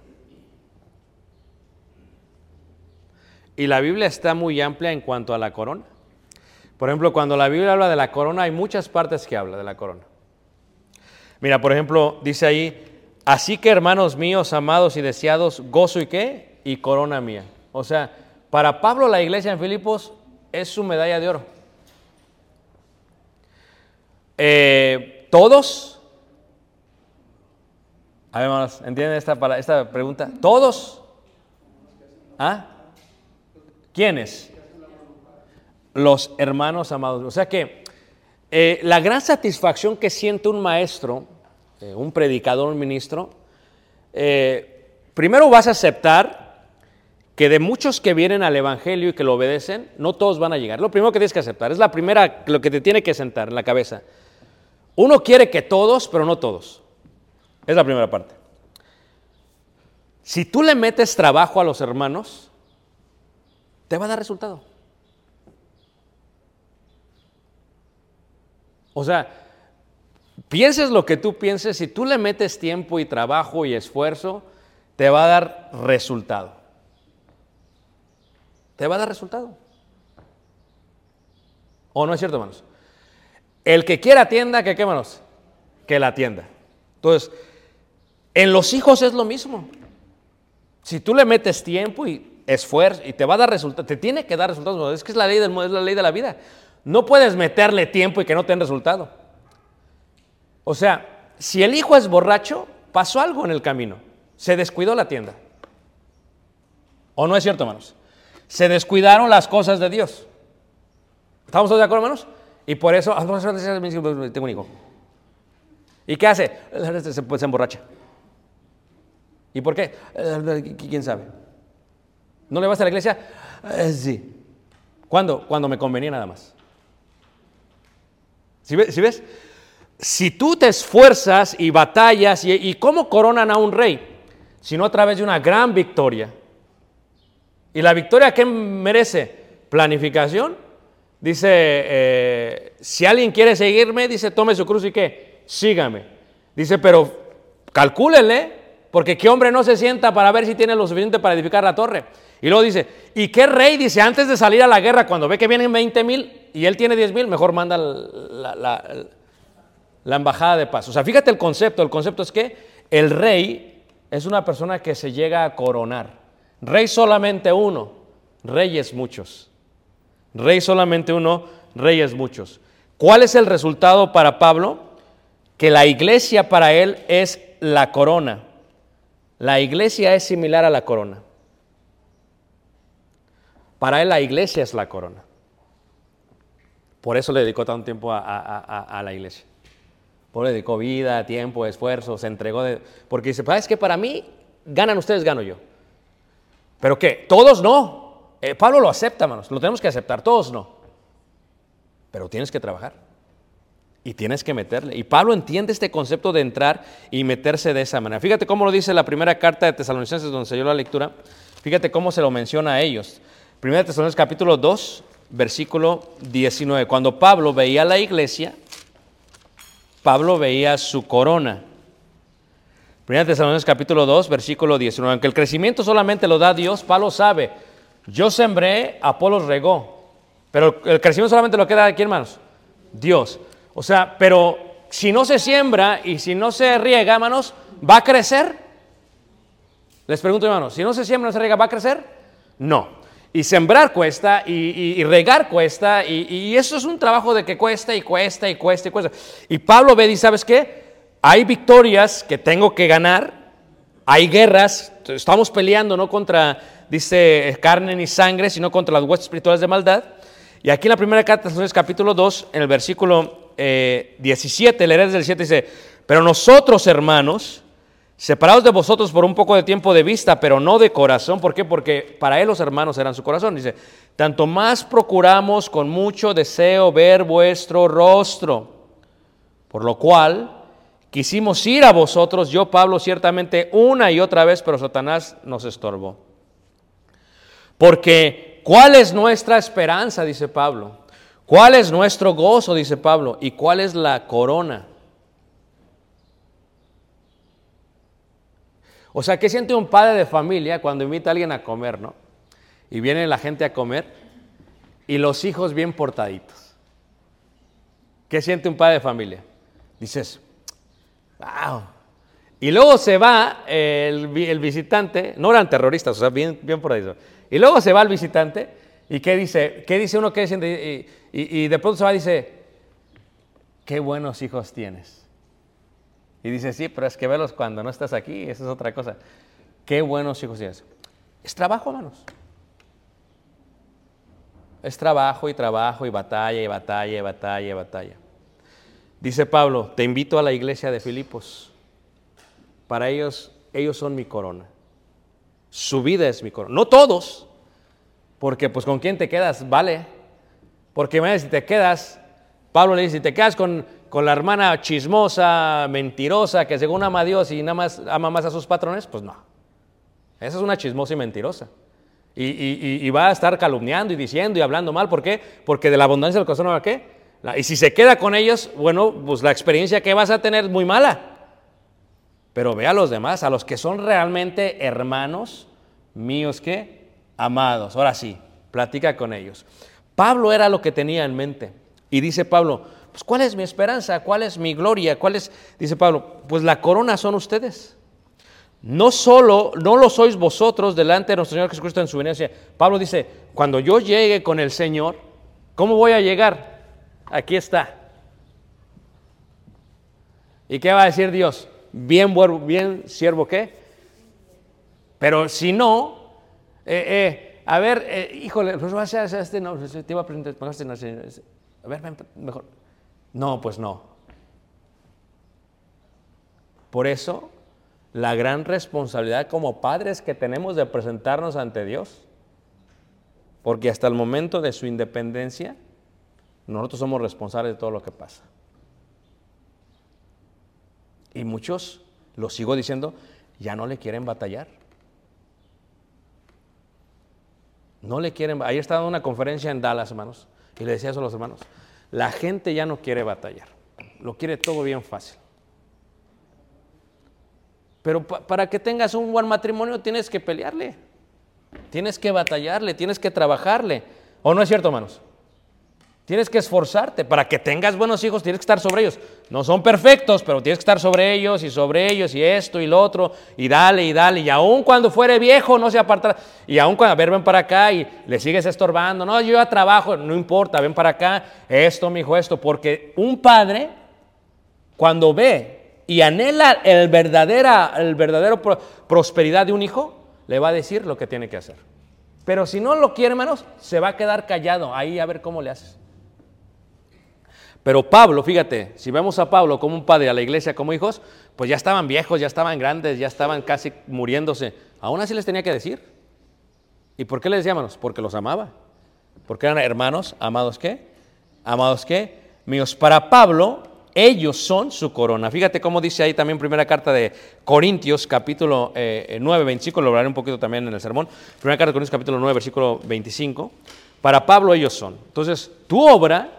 S1: Y la Biblia está muy amplia en cuanto a la corona. Por ejemplo, cuando la Biblia habla de la corona, hay muchas partes que habla de la corona. Mira, por ejemplo, dice ahí, así que hermanos míos, amados y deseados, gozo y qué? Y corona mía. O sea, para Pablo la iglesia en Filipos es su medalla de oro. Eh, ¿Todos? A ver, ¿entienden esta, esta pregunta? ¿Todos? ¿Ah? ¿Quiénes? Los hermanos amados. O sea que eh, la gran satisfacción que siente un maestro, eh, un predicador, un ministro, eh, primero vas a aceptar que de muchos que vienen al Evangelio y que lo obedecen, no todos van a llegar. Lo primero que tienes que aceptar, es la primera, lo que te tiene que sentar en la cabeza. Uno quiere que todos, pero no todos. Es la primera parte. Si tú le metes trabajo a los hermanos, te va a dar resultado. O sea, pienses lo que tú pienses, si tú le metes tiempo y trabajo y esfuerzo, te va a dar resultado. Te va a dar resultado. ¿O no es cierto, hermanos? El que quiera tienda, que qué, hermanos? Que la atienda. Entonces, en los hijos es lo mismo. Si tú le metes tiempo y esfuerzo y te va a dar resultados, te tiene que dar resultados. Es que es la ley del es la ley de la vida. No puedes meterle tiempo y que no te den resultado. O sea, si el hijo es borracho, pasó algo en el camino. Se descuidó la tienda. ¿O no es cierto, hermanos? Se descuidaron las cosas de Dios. ¿Estamos todos de acuerdo, hermanos? Y por eso, ah, tengo un hijo. ¿Y qué hace? Se, pues, se emborracha. ¿Y por qué? ¿Quién sabe? ¿No le vas a la iglesia? Eh, sí. ¿Cuándo? Cuando me convenía nada más. ¿Sí ves? Si tú te esfuerzas y batallas, y, y cómo coronan a un rey? Sino a través de una gran victoria. ¿Y la victoria qué merece? Planificación. Dice, eh, si alguien quiere seguirme, dice, tome su cruz y qué, sígame. Dice, pero calcúlele, porque qué hombre no se sienta para ver si tiene lo suficiente para edificar la torre. Y luego dice, ¿y qué rey? Dice, antes de salir a la guerra, cuando ve que vienen 20 mil y él tiene 10 mil, mejor manda la, la, la embajada de paz. O sea, fíjate el concepto. El concepto es que el rey es una persona que se llega a coronar. Rey solamente uno, reyes muchos. Rey solamente uno, reyes muchos. ¿Cuál es el resultado para Pablo? Que la iglesia para él es la corona. La iglesia es similar a la corona. Para él la iglesia es la corona. Por eso le dedicó tanto tiempo a, la iglesia. Por le dedicó vida, tiempo, esfuerzo, se entregó. De, porque dice, es que para mí ganan ustedes, gano yo. ¿Pero qué? Todos no. Eh, Pablo lo acepta, hermanos. Lo tenemos que aceptar. Todos no. Pero tienes que trabajar. Y tienes que meterle. Y Pablo entiende este concepto de entrar y meterse de esa manera. Fíjate cómo lo dice la primera carta de Tesalonicenses donde se dio la lectura. Fíjate cómo se lo menciona a ellos. Primera Tesalonicenses capítulo 2, versículo 19. Cuando Pablo veía la iglesia, Pablo veía su corona. Primera Tesalonicenses capítulo 2, versículo 19. Aunque el crecimiento solamente lo da Dios, Pablo sabe, yo sembré, Apolos regó. Pero el crecimiento solamente lo queda aquí, hermanos. Dios. O sea, pero si no se siembra y si no se riega, hermanos, ¿va a crecer? Les pregunto, hermanos, si no se siembra, no se riega, ¿va a crecer? No. Y sembrar cuesta, y, regar cuesta, y, eso es un trabajo de que cuesta y cuesta y cuesta y cuesta. Y Pablo ve y ¿sabes qué? Hay victorias que tengo que ganar, hay guerras, estamos peleando no contra, dice, carne ni sangre, sino contra las huestes espirituales de maldad. Y aquí en la primera carta de capítulo 2, en el versículo eh, 17, leeré desde el 7, dice, pero nosotros hermanos separados de vosotros por un poco de tiempo de vista, pero no de corazón. ¿Por qué? Porque para él los hermanos eran su corazón. Dice, tanto más procuramos con mucho deseo ver vuestro rostro. Por lo cual quisimos ir a vosotros, yo Pablo ciertamente una y otra vez, pero Satanás nos estorbó. Porque ¿cuál es nuestra esperanza? Dice Pablo. ¿Cuál es nuestro gozo? Dice Pablo. ¿Y cuál es la corona? O sea, ¿qué siente un padre de familia cuando invita a alguien a comer, no? Y viene la gente a comer y los hijos bien portaditos. ¿Qué siente un padre de familia? Dices, wow. Y luego se va el, vi- el visitante, no eran terroristas, o sea, bien, bien por ahí. Y luego se va el visitante y ¿qué dice? ¿Qué dice uno? ¿Qué siente? Y, y- y de pronto se va y dice, qué buenos hijos tienes. Y dice, sí, pero es que velos cuando no estás aquí, esa es otra cosa. Qué buenos hijos tienes. Es trabajo, hermanos. Es trabajo y trabajo y batalla y batalla y batalla y batalla. Dice Pablo, te invito a la iglesia de Filipos. Para ellos, ellos son mi corona. Su vida es mi corona. No todos, porque pues con quién te quedas, vale. Porque si te quedas, Pablo le dice, si te quedas con, con la hermana chismosa, mentirosa, que según ama a Dios y nada más ama más a sus patrones, pues no. Esa es una chismosa y mentirosa. Y, va a estar calumniando y diciendo y hablando mal. ¿Por qué? Porque de la abundancia del corazón va qué. Y si se queda con ellos, bueno, pues la experiencia que vas a tener es muy mala. Pero ve a los demás, a los que son realmente hermanos míos que amados. Ahora sí, platica con ellos. Pablo era lo que tenía en mente. Y dice Pablo, pues ¿cuál es mi esperanza? ¿Cuál es mi gloria? ¿Cuál es? Dice Pablo, pues la corona son ustedes. No solo, no lo sois vosotros delante de nuestro Señor Jesucristo en su venencia. Pablo dice, cuando yo llegue con el Señor, ¿cómo voy a llegar? Aquí está. ¿Y qué va a decir Dios? Bien, bien siervo qué. Pero si no, eh, eh, a ver, eh, híjole, pues a este, no, te iba a presentar, a ver, mejor. No, pues no. Por eso, la gran responsabilidad como padres que tenemos de presentarnos ante Dios. Porque hasta el momento de su independencia, nosotros somos responsables de todo lo que pasa. Y muchos, lo sigo diciendo, ya no le quieren batallar. No le quieren. Ayer estaba en una conferencia en Dallas, hermanos, y le decía eso a los hermanos. La gente ya no quiere batallar. Lo quiere todo bien fácil. Pero pa- para que tengas un buen matrimonio tienes que pelearle. Tienes que batallarle, tienes que trabajarle. ¿O no es cierto, hermanos? Tienes que esforzarte. Para que tengas buenos hijos, tienes que estar sobre ellos. No son perfectos, pero tienes que estar sobre ellos y sobre ellos y esto y lo otro. Y dale y dale. Y aun cuando fuere viejo, no se apartará. Y aun cuando, a ver, ven para acá y le sigues estorbando. No, yo ya trabajo, no importa, ven para acá. Esto, mi hijo, esto. Porque un padre, cuando ve y anhela el, verdadera, el verdadero pro- prosperidad de un hijo, le va a decir lo que tiene que hacer. Pero si no lo quiere, hermanos, se va a quedar callado. Ahí a ver cómo le haces. Pero Pablo, fíjate, si vemos a Pablo como un padre a la iglesia como hijos, pues ya estaban viejos, ya estaban grandes, ya estaban casi muriéndose. Aún así les tenía que decir. ¿Y por qué les decía, hermanos? Porque los amaba. Porque eran hermanos, amados qué? Amados qué? Míos. Para Pablo, ellos son su corona. Fíjate cómo dice ahí también primera carta de Corintios, capítulo eh, 9, 25, lo hablaré un poquito también en el sermón. Primera carta de Corintios, capítulo 9, versículo 25. Para Pablo ellos son. Entonces, tu obra,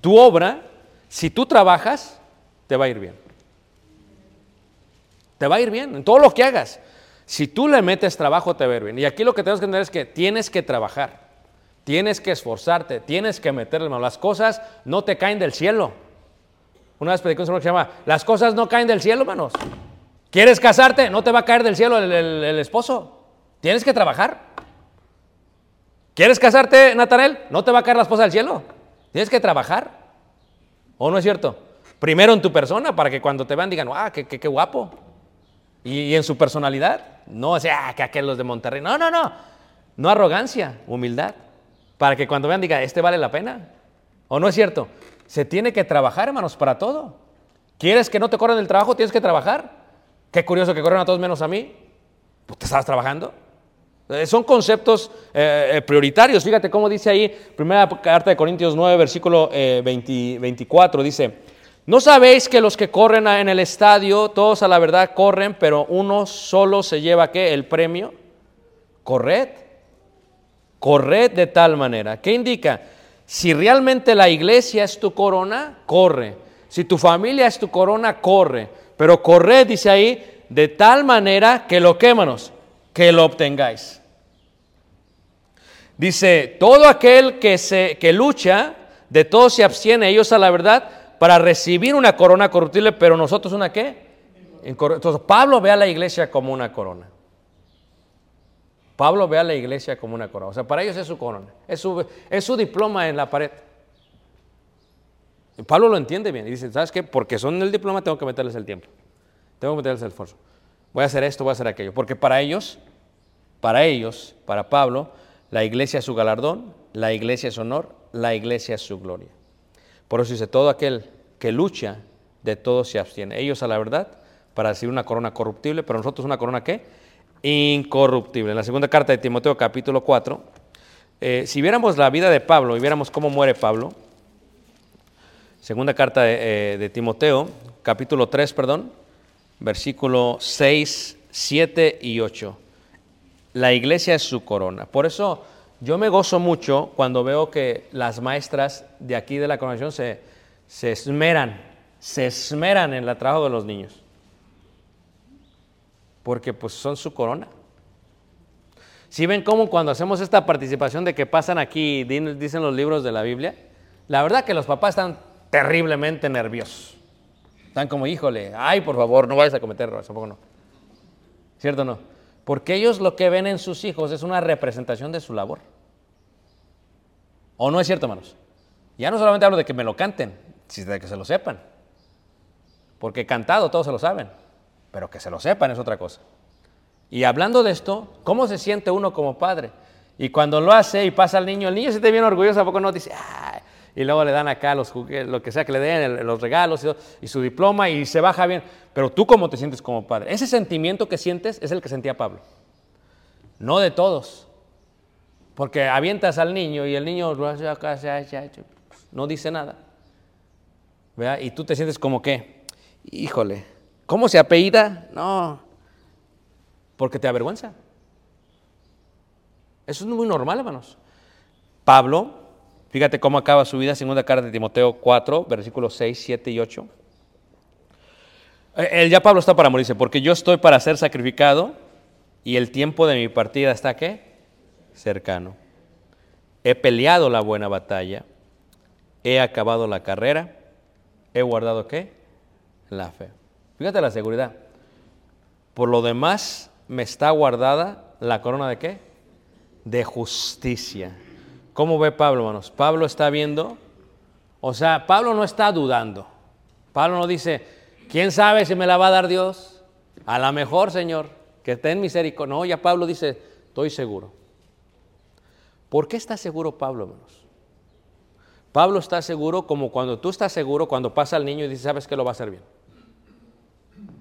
S1: tu obra, si tú trabajas, te va a ir bien. Te va a ir bien en todo lo que hagas. Si tú le metes trabajo, te va a ir bien. Y aquí lo que tenemos que entender es que tienes que trabajar, tienes que esforzarte, tienes que meterle mano. Las cosas no te caen del cielo. Una vez predicó un sermón que se llama Las cosas no caen del cielo, hermanos. ¿Quieres casarte? No te va a caer del cielo el, el- el esposo. Tienes que trabajar. ¿Quieres casarte, Natanel? No te va a caer la esposa del cielo. Tienes que trabajar. ¿O no es cierto? Primero en tu persona, para que cuando te vean digan, ¡ah, qué, qué- qué guapo! Y, y en su personalidad, no sea, que aquellos de Monterrey. No, no, no. No arrogancia, humildad. Para que cuando vean digan, este vale la pena. ¿O no es cierto? Se tiene que trabajar, hermanos, para todo. ¿Quieres que no te corran del trabajo? Tienes que trabajar. Qué curioso que corren a todos menos a mí. Pues te estabas trabajando. Eh, Son conceptos eh, eh, prioritarios. Fíjate cómo dice ahí, primera carta de Corintios 9, versículo eh, 20 24, dice, ¿no sabéis que los que corren en el estadio, todos a la verdad corren, pero uno solo se lleva qué? El premio. Corred. Corred de tal manera. ¿Qué indica? Si realmente la iglesia es tu corona, corre. Si tu familia es tu corona, corre. Pero corred, dice ahí, de tal manera que lo quémanos, que lo obtengáis. Dice, todo aquel que, se, que lucha, de todo se abstiene, ellos a la verdad, para recibir una corona corruptible, pero nosotros una qué? Entonces, Pablo ve a la iglesia como una corona. Pablo ve a la iglesia como una corona. O sea, para ellos es su corona, es su, es su diploma en la pared. Y Pablo lo entiende bien y dice, ¿sabes qué? Porque son el diploma tengo que meterles el tiempo. Tengo que meterles el esfuerzo. Voy a hacer esto, voy a hacer aquello. Porque para ellos, para ellos, para Pablo, la iglesia es su galardón, la iglesia es honor, la iglesia es su gloria. Por eso dice, todo aquel que lucha, de todo se abstiene. Ellos a la verdad, para recibir una corona corruptible, pero nosotros una corona qué? Incorruptible. En la segunda carta de Timoteo capítulo 4, eh, si viéramos la vida de Pablo y viéramos cómo muere Pablo, segunda carta de, eh, Timoteo, capítulo 3, perdón, versículo 6, 7 y 8. La iglesia es su corona. Por eso yo me gozo mucho cuando veo que las maestras de aquí de la congregación se, se esmeran, se esmeran en el trabajo de los niños. Porque pues son su corona. Si ven cómo cuando hacemos esta participación de que pasan aquí, dicen los libros de la Biblia, la verdad que los papás están terriblemente nerviosos. Están como, híjole, ay, por favor, no vayas a cometer errores, tampoco no. ¿Cierto o no? Porque ellos lo que ven en sus hijos es una representación de su labor. ¿O no es cierto, hermanos? Ya no solamente hablo de que me lo canten, sino de que se lo sepan. Porque cantado todos se lo saben, pero que se lo sepan es otra cosa. Y hablando de esto, ¿cómo se siente uno como padre? Y cuando lo hace y pasa al niño, el niño se siente bien orgulloso, ¿a poco no? Dice, y luego le dan acá los lo que sea que le den, los regalos y, y su diploma y se baja bien. Pero tú cómo te sientes como padre. Ese sentimiento que sientes es el que sentía Pablo. No de todos. Porque avientas al niño y el niño no dice nada. ¿Verdad? Y tú te sientes como que, híjole, ¿cómo se apellida? No, porque te avergüenza. Eso es muy normal, hermanos. Pablo, fíjate cómo acaba su vida, segunda carta de Timoteo 4, versículos 6, 7 y 8. Eh, Él ya Pablo está para morirse, porque yo estoy para ser sacrificado y el tiempo de mi partida está qué? Cercano. He peleado la buena batalla, he acabado la carrera, he guardado qué? La fe. Fíjate la seguridad. Por lo demás, me está guardada la corona de qué? De justicia. ¿Cómo ve Pablo, hermanos? Pablo está viendo, o sea, Pablo no está dudando. Pablo no dice, ¿quién sabe si me la va a dar Dios? A lo mejor, Señor, que esté en misericordia. No, ya Pablo dice, estoy seguro. ¿Por qué está seguro Pablo, hermanos? Pablo está seguro como cuando tú estás seguro, cuando pasa el niño y dices, ¿sabes que lo va a hacer bien?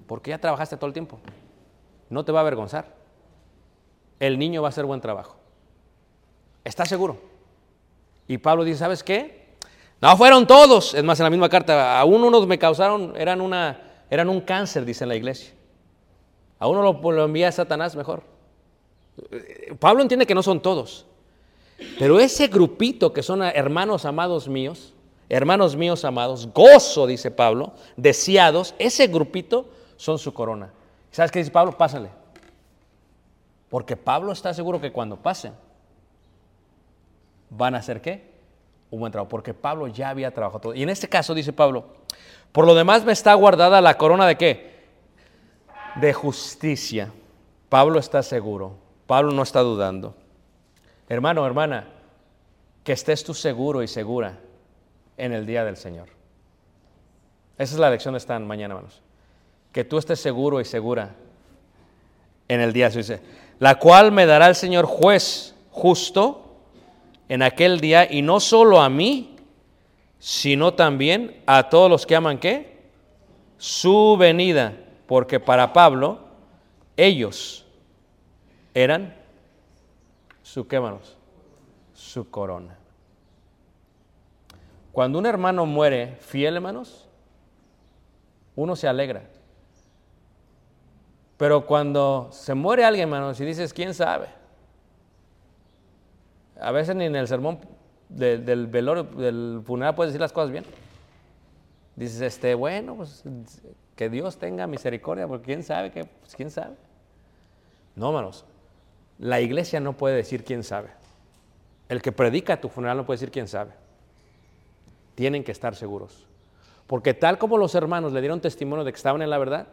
S1: Porque ya trabajaste todo el tiempo. No te va a avergonzar. El niño va a hacer buen trabajo. Está seguro. Y Pablo dice, ¿sabes qué? No fueron todos. Es más, en la misma carta, aún unos me causaron, eran, una, eran un cáncer, dice en la iglesia. A uno lo, envía Satanás mejor. Pablo entiende que no son todos. Pero ese grupito que son hermanos amados míos, hermanos míos amados, gozo, dice Pablo, deseados, ese grupito son su corona. ¿Sabes qué dice Pablo? Pásale. Porque Pablo está seguro que cuando pasen, van a hacer qué? Un buen trabajo. Porque Pablo ya había trabajado todo. Y en este caso dice Pablo, por lo demás me está guardada la corona de qué? De justicia. Pablo está seguro. Pablo no está dudando. Hermano, hermana, que estés tú seguro y segura en el día del Señor. Esa es la lección de esta mañana, hermanos. Que tú estés seguro y segura en el día, dice, la cual me dará el Señor juez justo en aquel día, y no solo a mí, sino también a todos los que aman qué? Su venida. porque para Pablo ellos eran su qué, hermanos? Su corona. Cuando un hermano muere fiel, hermanos, uno se alegra. Pero cuando se muere alguien, hermanos, y dices, ¿quién sabe? A veces ni en el sermón de- del velorio, del funeral puedes decir las cosas bien. Dices, este, bueno, pues que Dios tenga misericordia, porque quién sabe, que, pues, quién sabe. No, hermanos, la iglesia no puede decir quién sabe. El que predica tu funeral no puede decir quién sabe. Tienen que estar seguros. Porque tal como los hermanos le dieron testimonio de que estaban en la verdad,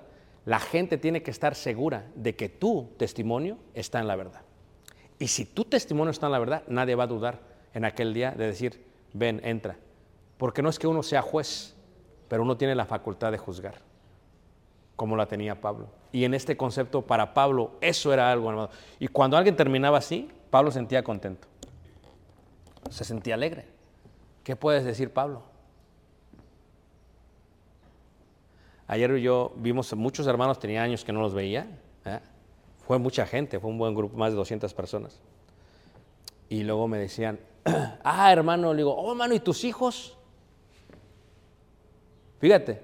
S1: la gente tiene que estar segura de que tu testimonio está en la verdad. Y si tu testimonio está en la verdad, nadie va a dudar en aquel día de decir, ven, entra. Porque no es que uno sea juez, pero uno tiene la facultad de juzgar, como la tenía Pablo. Y en este concepto, para Pablo, eso era algo, hermano. Y cuando alguien terminaba así, Pablo sentía contento. Se sentía alegre. ¿Qué puedes decir, Pablo? Ayer yo vimos a muchos hermanos, tenía años que no los veía. ¿eh? Fue mucha gente, fue un buen grupo, más de 200 personas. Y luego me decían, ah, hermano, le digo, oh, hermano, ¿y tus hijos? Fíjate.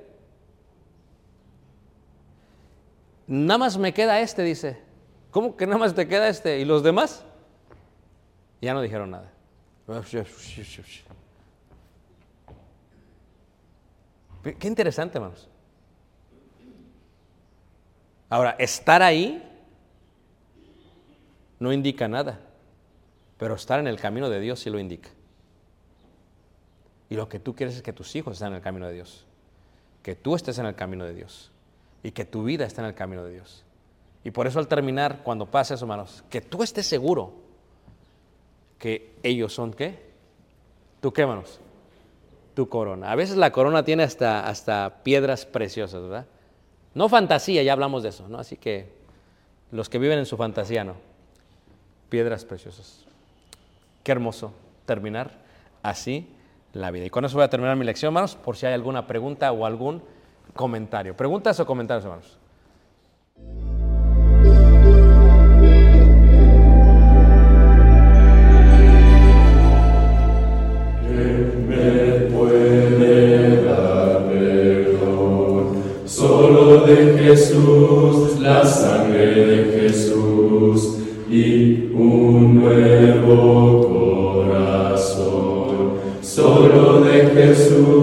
S1: Nada más me queda este, dice. ¿Cómo que nada más te queda este? ¿Y los demás? Ya no dijeron nada. Qué interesante, hermanos. Ahora, estar ahí no indica nada, pero estar en el camino de Dios sí lo indica. Y lo que tú quieres es que tus hijos estén en el camino de Dios, que tú estés en el camino de Dios y que tu vida esté en el camino de Dios. Y por eso al terminar, cuando pase eso, hermanos, que tú estés seguro que ellos son qué? ¿Tú qué, hermanos? Tu corona. A veces la corona tiene hasta, hasta piedras preciosas, ¿verdad? No fantasía, ya hablamos de eso, ¿no? Así que los que viven en su fantasía, no. Piedras preciosas. Qué hermoso terminar así la vida. Y con eso voy a terminar mi lección, hermanos, por si hay alguna pregunta o algún comentario. ¿Preguntas o comentarios, hermanos?
S3: Corazón. Solo de Jesús,